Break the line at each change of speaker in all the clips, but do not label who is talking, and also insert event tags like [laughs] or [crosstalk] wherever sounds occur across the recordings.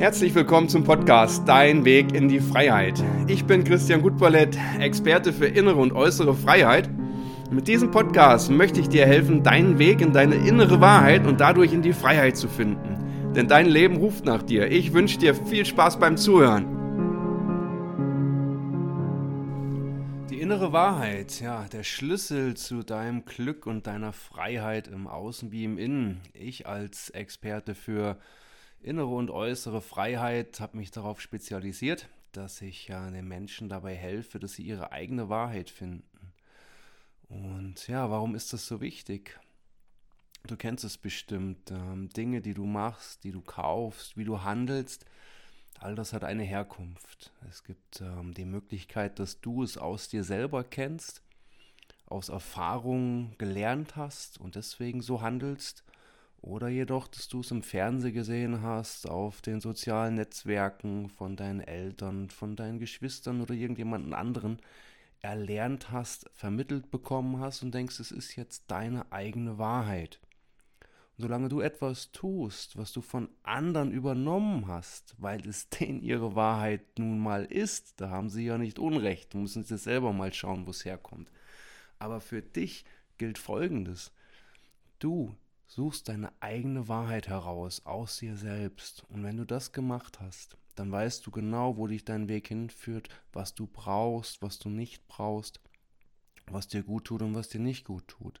Herzlich willkommen zum Podcast Dein Weg in die Freiheit. Ich bin Christian Gutballett, Experte für innere und äußere Freiheit. Mit diesem Podcast möchte ich dir helfen, deinen Weg in deine innere Wahrheit und dadurch in die Freiheit zu finden. Denn dein Leben ruft nach dir. Ich wünsche dir viel Spaß beim Zuhören. Die innere Wahrheit, ja, der Schlüssel zu deinem Glück und deiner Freiheit im Außen wie im Innen. Ich als Experte für innere und äußere Freiheit, habe mich darauf spezialisiert, dass ich ja den Menschen dabei helfe, dass sie ihre eigene Wahrheit finden. Und ja, warum ist das so wichtig? Du kennst es bestimmt. Ähm, Dinge, die du machst, die du kaufst, wie du handelst, all das hat eine Herkunft. Es gibt ähm, die Möglichkeit, dass du es aus dir selber kennst, aus Erfahrungen gelernt hast und deswegen so handelst. Oder jedoch, dass du es im Fernsehen gesehen hast, auf den sozialen Netzwerken von deinen Eltern, von deinen Geschwistern oder irgendjemanden anderen erlernt hast, vermittelt bekommen hast und denkst, es ist jetzt deine eigene Wahrheit. Und solange du etwas tust, was du von anderen übernommen hast, weil es [laughs] denen ihre Wahrheit nun mal ist, da haben sie ja nicht Unrecht, du musst jetzt selber mal schauen, wo es herkommt. Aber für dich gilt Folgendes. Du suchst deine eigene Wahrheit heraus aus dir selbst. Und wenn du das gemacht hast, dann weißt du genau, wo dich dein Weg hinführt, was du brauchst, was du nicht brauchst, was dir gut tut und was dir nicht gut tut.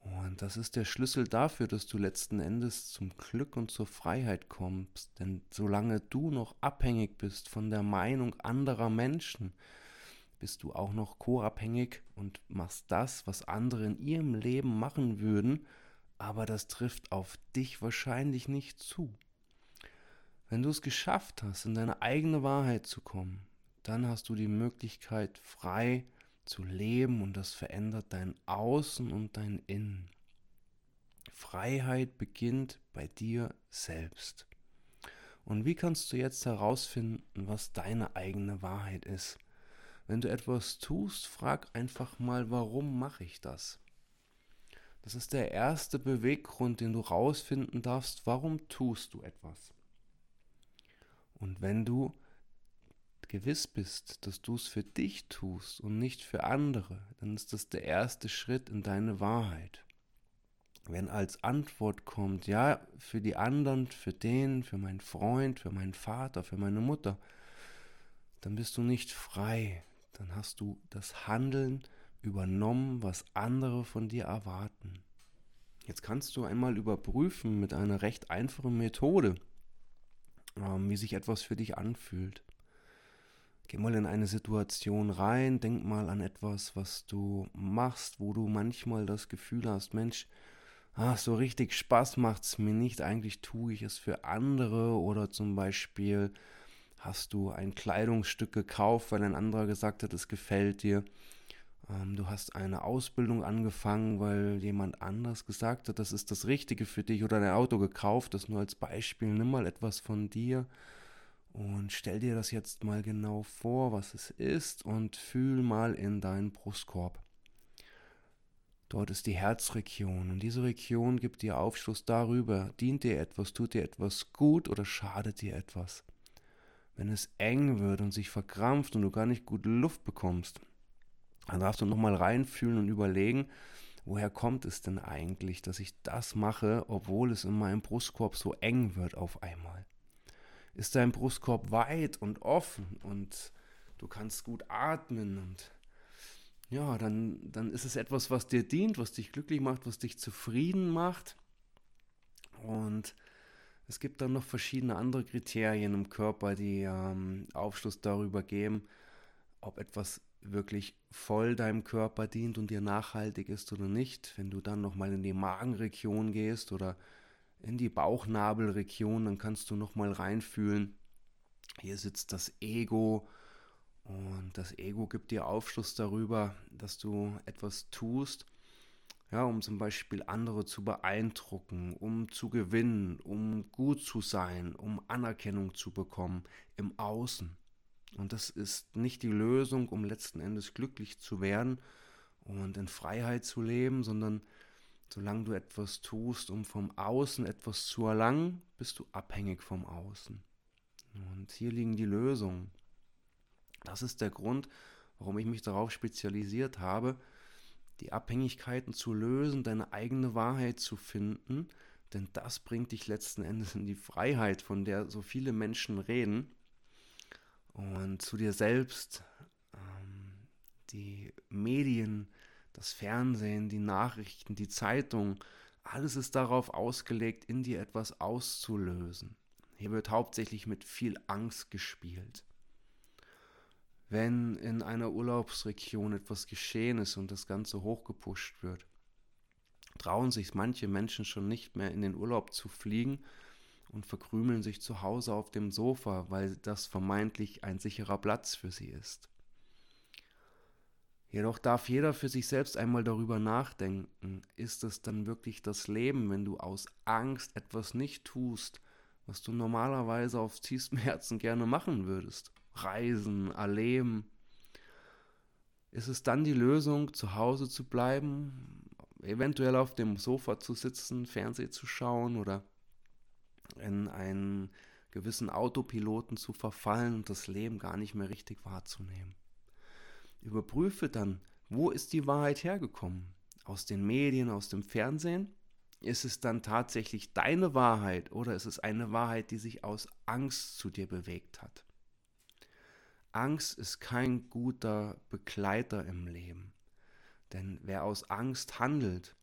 Und das ist der Schlüssel dafür, dass du letzten Endes zum Glück und zur Freiheit kommst. Denn solange du noch abhängig bist von der Meinung anderer Menschen, bist du auch noch co-abhängig und machst das, was andere in ihrem Leben machen würden, aber das trifft auf dich wahrscheinlich nicht zu. Wenn du es geschafft hast, in deine eigene Wahrheit zu kommen, dann hast du die Möglichkeit, frei zu leben und das verändert dein Außen und dein Innen. Freiheit beginnt bei dir selbst. Und wie kannst du jetzt herausfinden, was deine eigene Wahrheit ist? Wenn du etwas tust, frag einfach mal, warum mache ich das? Das ist der erste Beweggrund, den du rausfinden darfst, warum tust du etwas. Und wenn du gewiss bist, dass du es für dich tust und nicht für andere, dann ist das der erste Schritt in deine Wahrheit. Wenn als Antwort kommt, ja, für die anderen, für den, für meinen Freund, für meinen Vater, für meine Mutter, dann bist du nicht frei. Dann hast du das Handeln übernommen, was andere von dir erwarten. Jetzt kannst du einmal überprüfen mit einer recht einfachen Methode, ähm, wie sich etwas für dich anfühlt. Geh mal in eine Situation rein, denk mal an etwas, was du machst, wo du manchmal das Gefühl hast, Mensch, ach, so richtig Spaß macht es mir nicht, eigentlich tue ich es für andere oder zum Beispiel hast du ein Kleidungsstück gekauft, weil ein anderer gesagt hat, es gefällt dir du hast eine Ausbildung angefangen, weil jemand anders gesagt hat, das ist das Richtige für dich oder ein Auto gekauft, das nur als Beispiel. Nimm mal etwas von dir und stell dir das jetzt mal genau vor, was es ist und fühl mal in deinen Brustkorb. Dort ist die Herzregion und diese Region gibt dir Aufschluss darüber, dient dir etwas, tut dir etwas gut oder schadet dir etwas. Wenn es eng wird und sich verkrampft und du gar nicht gut Luft bekommst, dann darfst du nochmal reinfühlen und überlegen, woher kommt es denn eigentlich, dass ich das mache, obwohl es in meinem Brustkorb so eng wird auf einmal? Ist dein Brustkorb weit und offen und du kannst gut atmen und ja, dann, dann ist es etwas, was dir dient, was dich glücklich macht, was dich zufrieden macht. Und es gibt dann noch verschiedene andere Kriterien im Körper, die ähm, Aufschluss darüber geben, ob etwas wirklich voll deinem Körper dient und dir nachhaltig ist oder nicht. Wenn du dann nochmal in die Magenregion gehst oder in die Bauchnabelregion, dann kannst du nochmal reinfühlen. Hier sitzt das Ego und das Ego gibt dir Aufschluss darüber, dass du etwas tust, ja, um zum Beispiel andere zu beeindrucken, um zu gewinnen, um gut zu sein, um Anerkennung zu bekommen im Außen. Und das ist nicht die Lösung, um letzten Endes glücklich zu werden und in Freiheit zu leben, sondern solange du etwas tust, um vom Außen etwas zu erlangen, bist du abhängig vom Außen. Und hier liegen die Lösungen. Das ist der Grund, warum ich mich darauf spezialisiert habe, die Abhängigkeiten zu lösen, deine eigene Wahrheit zu finden, denn das bringt dich letzten Endes in die Freiheit, von der so viele Menschen reden, und zu dir selbst, ähm, die Medien, das Fernsehen, die Nachrichten, die Zeitung, alles ist darauf ausgelegt, in dir etwas auszulösen. Hier wird hauptsächlich mit viel Angst gespielt. Wenn in einer Urlaubsregion etwas geschehen ist und das Ganze hochgepusht wird, trauen sich manche Menschen schon nicht mehr in den Urlaub zu fliegen und verkrümeln sich zu Hause auf dem Sofa, weil das vermeintlich ein sicherer Platz für sie ist. Jedoch darf jeder für sich selbst einmal darüber nachdenken, ist es dann wirklich das Leben, wenn du aus Angst etwas nicht tust, was du normalerweise auf tiefstem [laughs] Herzen gerne machen würdest? Reisen, erleben. Ist es dann die Lösung, zu Hause zu bleiben, eventuell auf dem Sofa zu sitzen, Fernsehen zu schauen oder in einen gewissen Autopiloten zu verfallen und das Leben gar nicht mehr richtig wahrzunehmen? Überprüfe dann, wo ist die Wahrheit hergekommen? Aus den Medien, aus dem Fernsehen? Ist es dann tatsächlich deine Wahrheit oder ist es eine Wahrheit, die sich aus Angst zu dir bewegt hat? Angst ist kein guter Begleiter im Leben. Denn wer aus Angst handelt,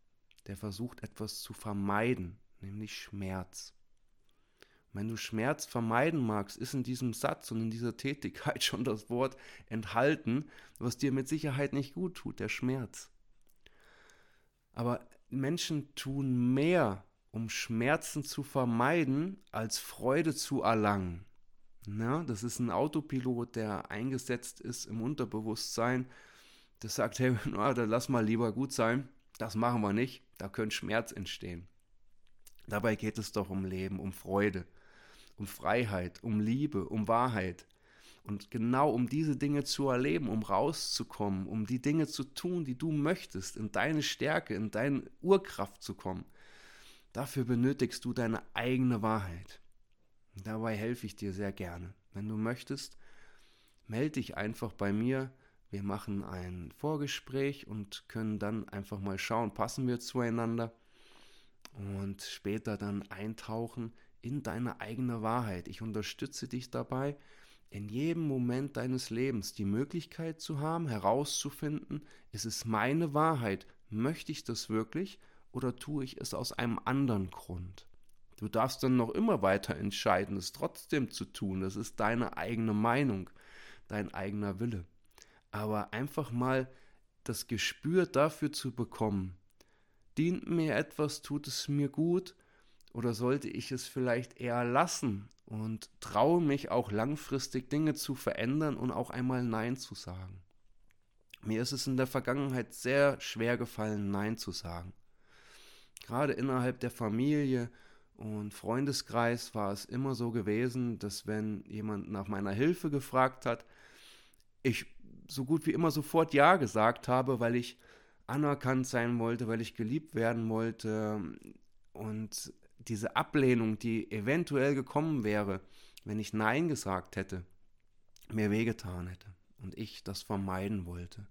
der versucht etwas zu vermeiden, nämlich Schmerz. Wenn du Schmerz vermeiden magst, ist in diesem Satz und in dieser Tätigkeit [laughs] schon das Wort enthalten, was dir mit Sicherheit nicht gut tut, der Schmerz. Aber Menschen tun mehr, um Schmerzen zu vermeiden, als Freude zu erlangen. Na, das ist ein Autopilot, der eingesetzt ist im Unterbewusstsein. Das sagt, hey, [laughs] na, dann lass mal lieber gut sein. Das machen wir nicht. Da könnte Schmerz entstehen. Dabei geht es doch um Leben, um Freude um Freiheit, um Liebe, um Wahrheit. Und genau um diese Dinge zu erleben, um rauszukommen, um die Dinge zu tun, die du möchtest, in deine Stärke, in deine Urkraft zu kommen, dafür benötigst du deine eigene Wahrheit. Und dabei helfe ich dir sehr gerne. Wenn du möchtest, melde dich einfach bei mir. Wir machen ein Vorgespräch und können dann einfach mal schauen, passen wir zueinander und später dann eintauchen in deine eigene Wahrheit. Ich unterstütze dich dabei, in jedem Moment deines Lebens die Möglichkeit zu haben, herauszufinden, ist es meine Wahrheit, möchte ich das wirklich oder tue ich es aus einem anderen Grund? Du darfst dann noch immer weiter entscheiden, es trotzdem zu tun. Das ist deine eigene Meinung, dein eigener Wille. Aber einfach mal das Gespür dafür zu bekommen, dient mir etwas, tut es mir gut, oder sollte ich es vielleicht eher lassen und traue mich auch langfristig Dinge zu verändern und auch einmal Nein zu sagen? Mir ist es in der Vergangenheit sehr schwer gefallen, Nein zu sagen. Gerade innerhalb der Familie und Freundeskreis war es immer so gewesen, dass wenn jemand nach meiner Hilfe gefragt hat, ich so gut wie immer sofort Ja gesagt habe, weil ich anerkannt sein wollte, weil ich geliebt werden wollte und diese Ablehnung, die eventuell gekommen wäre, wenn ich Nein gesagt hätte, mir wehgetan hätte und ich das vermeiden wollte.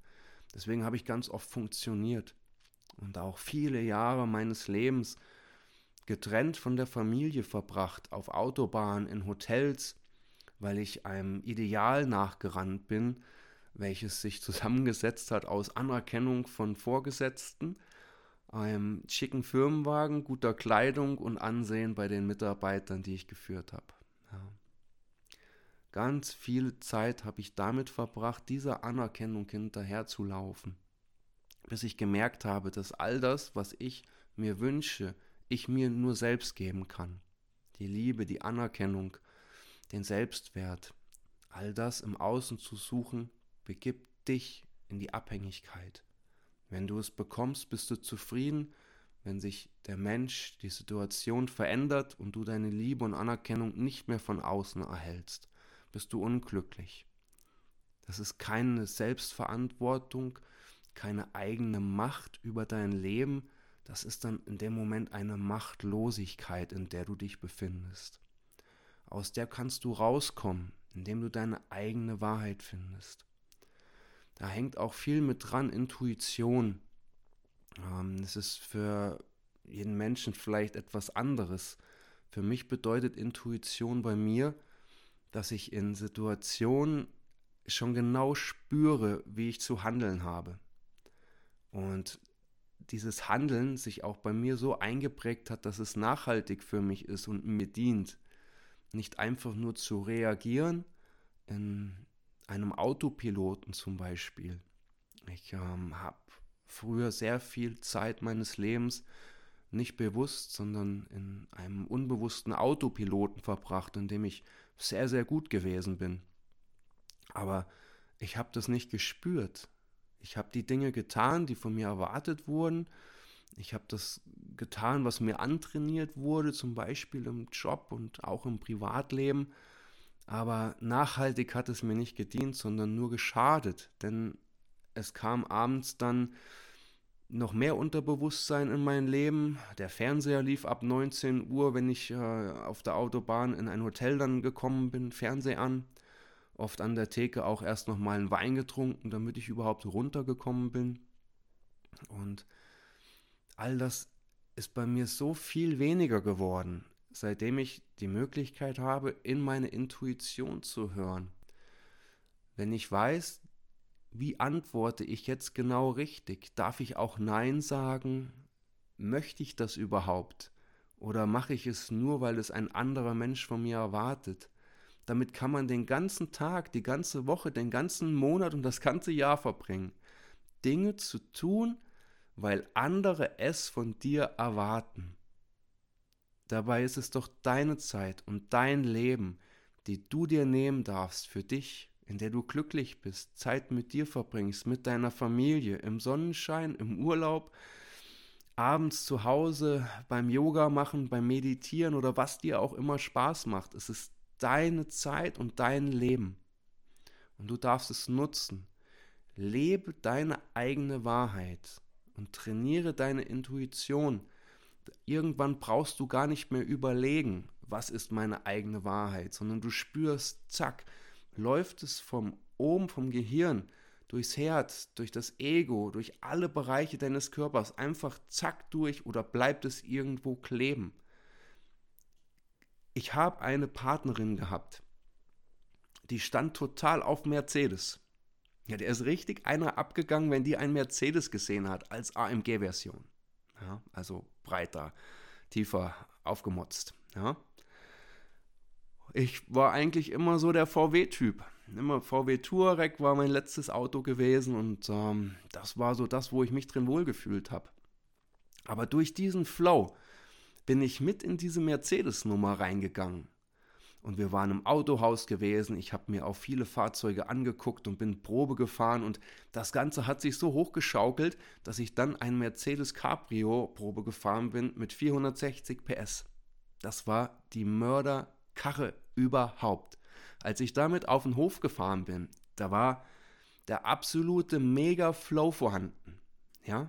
Deswegen habe ich ganz oft funktioniert und auch viele Jahre meines Lebens getrennt von der Familie verbracht, auf Autobahnen, in Hotels, weil ich einem Ideal nachgerannt bin, welches sich [laughs] zusammengesetzt hat aus Anerkennung von Vorgesetzten einem schicken Firmenwagen, guter Kleidung und Ansehen bei den Mitarbeitern, die ich geführt habe. Ja. Ganz viel Zeit habe ich damit verbracht, dieser Anerkennung hinterherzulaufen, bis ich gemerkt habe, dass all das, was ich mir wünsche, ich mir nur selbst geben kann. Die Liebe, die Anerkennung, den Selbstwert, all das im Außen zu suchen, begibt dich in die Abhängigkeit. Wenn du es bekommst, bist du zufrieden. Wenn sich der Mensch, die Situation verändert und du deine Liebe und Anerkennung nicht mehr von außen erhältst, bist du unglücklich. Das ist keine Selbstverantwortung, keine eigene Macht über dein Leben. Das ist dann in dem Moment eine Machtlosigkeit, in der du dich befindest. aus der kannst du rauskommen, indem du deine eigene Wahrheit findest. Da hängt auch viel mit dran, Intuition. Ähm, es ist für jeden Menschen vielleicht etwas anderes. Für mich bedeutet Intuition bei mir, dass ich in Situationen schon genau spüre, wie ich zu handeln habe. Und dieses Handeln sich auch bei mir so eingeprägt hat, dass es nachhaltig für mich ist und mir dient. Nicht einfach nur zu reagieren, in einem Autopiloten zum Beispiel. Ich ähm, habe früher sehr viel Zeit meines Lebens nicht bewusst, sondern in einem unbewussten Autopiloten verbracht, in dem ich sehr, sehr gut gewesen bin. Aber ich habe das nicht gespürt. Ich habe die Dinge getan, die von mir erwartet wurden. Ich habe das getan, was mir antrainiert wurde, zum Beispiel im Job und auch im Privatleben. Aber nachhaltig hat es mir nicht gedient, sondern nur geschadet. Denn es kam abends dann noch mehr Unterbewusstsein in mein Leben. Der Fernseher lief ab 19 Uhr, wenn ich äh, auf der Autobahn in ein Hotel dann gekommen bin, Fernseher an oft an der Theke auch erst noch mal einen Wein getrunken, damit ich überhaupt runtergekommen bin. Und all das ist bei mir so viel weniger geworden, seitdem ich die Möglichkeit habe, in meine Intuition zu hören. Wenn ich weiß, wie antworte ich jetzt genau richtig? Darf ich auch Nein sagen? Möchte ich das überhaupt? Oder mache ich es nur, weil es ein anderer Mensch von mir erwartet? Damit kann man den ganzen Tag, die ganze Woche, den ganzen Monat und das ganze Jahr verbringen. Dinge zu tun, weil andere es von dir erwarten. Dabei ist es doch deine Zeit und dein Leben, die du dir nehmen darfst für dich, in der du glücklich bist, Zeit mit dir verbringst, mit deiner Familie, im Sonnenschein, im Urlaub, abends zu Hause beim Yoga machen, beim Meditieren oder was dir auch immer Spaß macht. Es ist deine Zeit und dein Leben. Und du darfst es nutzen. Lebe deine eigene Wahrheit und trainiere deine Intuition. Irgendwann brauchst du gar nicht mehr überlegen, was ist meine eigene Wahrheit, sondern du spürst, zack, läuft es vom oben vom Gehirn durchs Herz, durch das Ego, durch alle Bereiche deines Körpers einfach zack durch oder bleibt es irgendwo kleben ich habe eine Partnerin gehabt, die stand total auf Mercedes. Ja, der ist richtig einer abgegangen, wenn die einen Mercedes gesehen hat, als AMG-Version. Ja, also breiter, tiefer aufgemotzt. Ja. Ich war eigentlich immer so der VW-Typ. Immer VW Touareg war mein letztes Auto gewesen und ähm, das war so das, wo ich mich drin wohlgefühlt habe. Aber durch diesen Flow, bin ich mit in diese Mercedes-Nummer reingegangen. Und wir waren im Autohaus gewesen, ich habe mir auch viele Fahrzeuge angeguckt und bin Probe gefahren und das Ganze hat sich so hochgeschaukelt, dass ich dann ein Mercedes Cabrio Probe gefahren bin mit 460 PS. Das war die Mörderkarre überhaupt. Als ich damit auf den Hof gefahren bin, da war der absolute Mega-Flow vorhanden. Ja?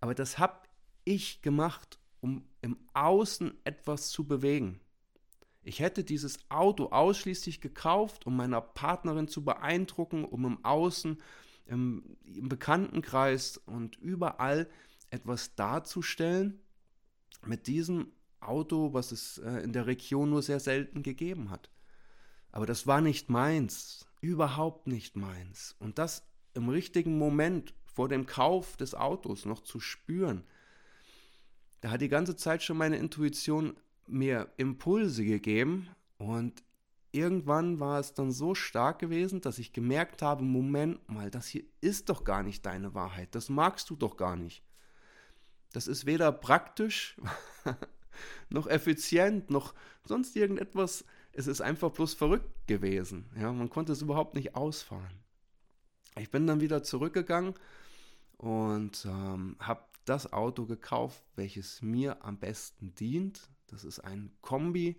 Aber das habe ich gemacht um im Außen etwas zu bewegen. Ich hätte dieses Auto ausschließlich gekauft, um meiner Partnerin zu beeindrucken, um im Außen, im, im Bekanntenkreis und überall etwas darzustellen mit diesem Auto, was es äh, in der Region nur sehr selten gegeben hat. Aber das war nicht meins, überhaupt nicht meins. Und das im richtigen Moment vor dem Kauf des Autos noch zu spüren, da hat die ganze Zeit schon meine Intuition mir Impulse gegeben und irgendwann war es dann so stark gewesen, dass ich gemerkt habe, Moment mal, das hier ist doch gar nicht deine Wahrheit, das magst du doch gar nicht. Das ist weder praktisch [laughs] noch effizient noch sonst irgendetwas. Es ist einfach bloß verrückt gewesen. Ja, man konnte es überhaupt nicht ausfahren. Ich bin dann wieder zurückgegangen und ähm, habe das Auto gekauft, welches mir am besten dient. Das ist ein Kombi,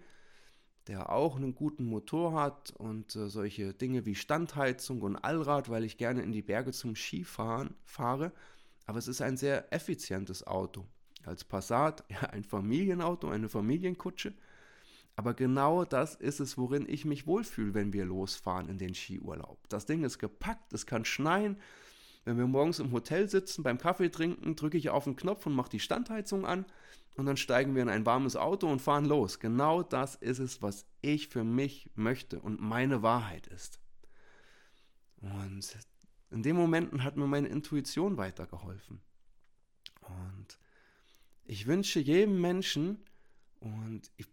der auch einen guten Motor hat und äh, solche Dinge wie Standheizung und Allrad, weil ich gerne in die Berge zum Skifahren fahre. Aber es ist ein sehr effizientes Auto. Als Passat [laughs] ja, ein Familienauto, eine Familienkutsche. Aber genau das ist es, worin ich mich wohlfühle, wenn wir losfahren in den Skiurlaub. Das Ding ist gepackt, es kann schneien. Wenn wir morgens im Hotel sitzen, beim Kaffee trinken, drücke ich auf den Knopf und mache die Standheizung an und dann steigen wir in ein warmes Auto und fahren los. Genau das ist es, was ich für mich möchte und meine Wahrheit ist. Und in den Momenten hat mir meine Intuition weitergeholfen. Und ich wünsche jedem Menschen, und ich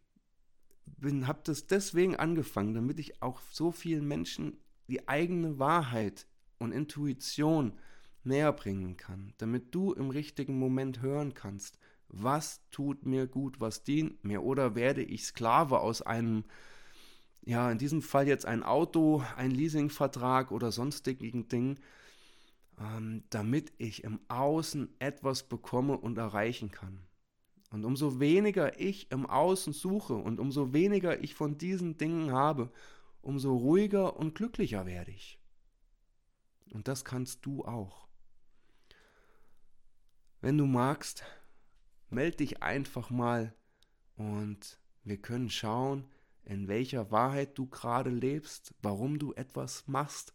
habe das deswegen angefangen, damit ich auch so vielen Menschen die eigene Wahrheit und Intuition näher bringen kann, damit du im richtigen Moment hören kannst, was tut mir gut, was dient mir oder werde ich Sklave aus einem, ja, in diesem Fall jetzt ein Auto, ein Leasingvertrag oder sonstigen Dingen, ähm, damit ich im Außen etwas bekomme und erreichen kann. Und umso weniger ich im Außen suche und umso weniger ich von diesen Dingen habe, umso ruhiger und glücklicher werde ich. Und das kannst du auch. Wenn du magst, melde dich einfach mal und wir können schauen, in welcher Wahrheit du gerade lebst, warum du etwas machst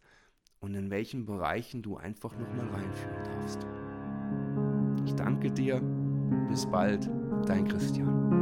und in welchen Bereichen du einfach nochmal reinfühlen darfst. Ich danke dir. Bis bald, dein Christian.